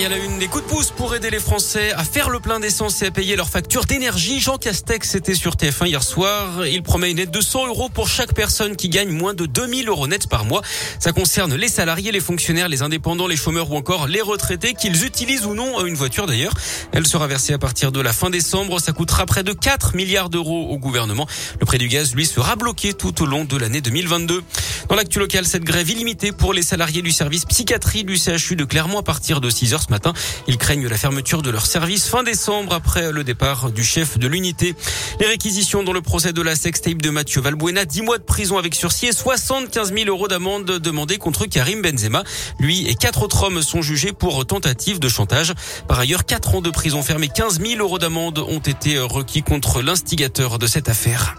Et à la une, des coups de pouce pour aider les Français à faire le plein d'essence et à payer leurs factures d'énergie. Jean Castex était sur TF1 hier soir. Il promet une aide de 100 euros pour chaque personne qui gagne moins de 2000 euros net par mois. Ça concerne les salariés, les fonctionnaires, les indépendants, les chômeurs ou encore les retraités, qu'ils utilisent ou non une voiture d'ailleurs. Elle sera versée à partir de la fin décembre. Ça coûtera près de 4 milliards d'euros au gouvernement. Le prix du gaz, lui, sera bloqué tout au long de l'année 2022. Dans l'actu local, cette grève illimitée pour les salariés du service psychiatrie du CHU de Clermont à partir de 6 heures ce matin. Ils craignent la fermeture de leur service fin décembre après le départ du chef de l'unité. Les réquisitions dans le procès de la sextape de Mathieu Valbuena, 10 mois de prison avec sursis et 75 000 euros d'amende demandés contre Karim Benzema. Lui et quatre autres hommes sont jugés pour tentative de chantage. Par ailleurs, 4 ans de prison ferme et 15 000 euros d'amende ont été requis contre l'instigateur de cette affaire.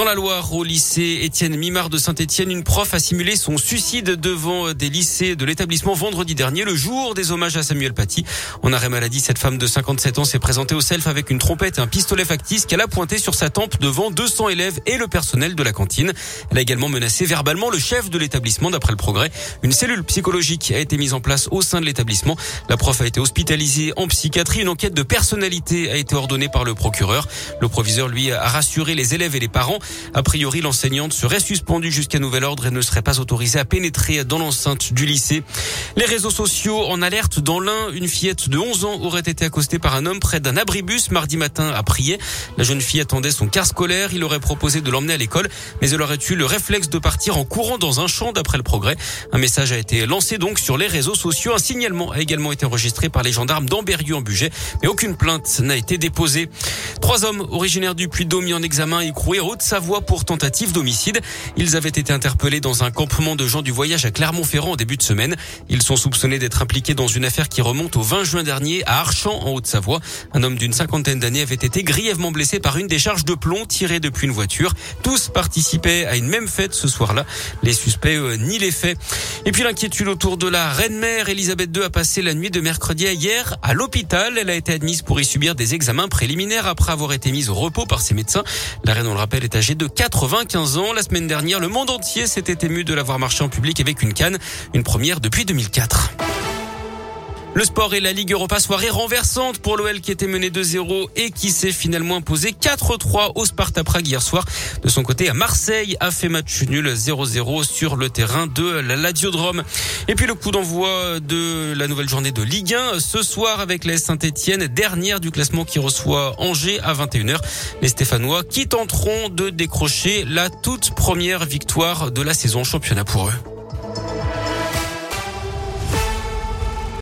Dans la Loire, au lycée Étienne Mimard de Saint-Étienne, une prof a simulé son suicide devant des lycées de l'établissement vendredi dernier, le jour des hommages à Samuel Paty. En arrêt maladie, cette femme de 57 ans s'est présentée au self avec une trompette et un pistolet factice qu'elle a pointé sur sa tempe devant 200 élèves et le personnel de la cantine. Elle a également menacé verbalement le chef de l'établissement d'après le progrès. Une cellule psychologique a été mise en place au sein de l'établissement. La prof a été hospitalisée en psychiatrie. Une enquête de personnalité a été ordonnée par le procureur. Le proviseur, lui, a rassuré les élèves et les parents. A priori, l'enseignante serait suspendue jusqu'à nouvel ordre et ne serait pas autorisée à pénétrer dans l'enceinte du lycée. Les réseaux sociaux en alerte dans l'un, une fillette de 11 ans aurait été accostée par un homme près d'un abribus mardi matin à Prier. La jeune fille attendait son car scolaire. Il aurait proposé de l'emmener à l'école, mais elle aurait eu le réflexe de partir en courant dans un champ d'après le progrès. Un message a été lancé donc sur les réseaux sociaux. Un signalement a également été enregistré par les gendarmes d'Amberieu en Bugey, mais aucune plainte n'a été déposée. Trois hommes originaires du Puy-de-Dôme mis en examen écroués route Savoie pour tentative d'homicide. Ils avaient été interpellés dans un campement de gens du voyage à Clermont-Ferrand en début de semaine. Sont soupçonnés d'être impliqués dans une affaire qui remonte au 20 juin dernier à Archamps en Haute-Savoie. Un homme d'une cinquantaine d'années avait été grièvement blessé par une décharge de plomb tirée depuis une voiture. Tous participaient à une même fête ce soir-là. Les suspects euh, nient les faits. Et puis l'inquiétude autour de la reine-mère Elisabeth II a passé la nuit de mercredi à hier à l'hôpital. Elle a été admise pour y subir des examens préliminaires après avoir été mise au repos par ses médecins. La reine, on le rappelle, est âgée de 95 ans. La semaine dernière, le monde entier s'était ému de l'avoir marché en public avec une canne, une première depuis 2004. Le sport et la Ligue Europa, soirée renversante pour l'OL qui était mené 2-0 et qui s'est finalement imposé 4-3 au Sparta Prague hier soir. De son côté, à Marseille a fait match nul 0-0 sur le terrain de la Ladiodrome. Et puis le coup d'envoi de la nouvelle journée de Ligue 1 ce soir avec la Saint-Etienne, dernière du classement qui reçoit Angers à 21h. Les Stéphanois qui tenteront de décrocher la toute première victoire de la saison championnat pour eux.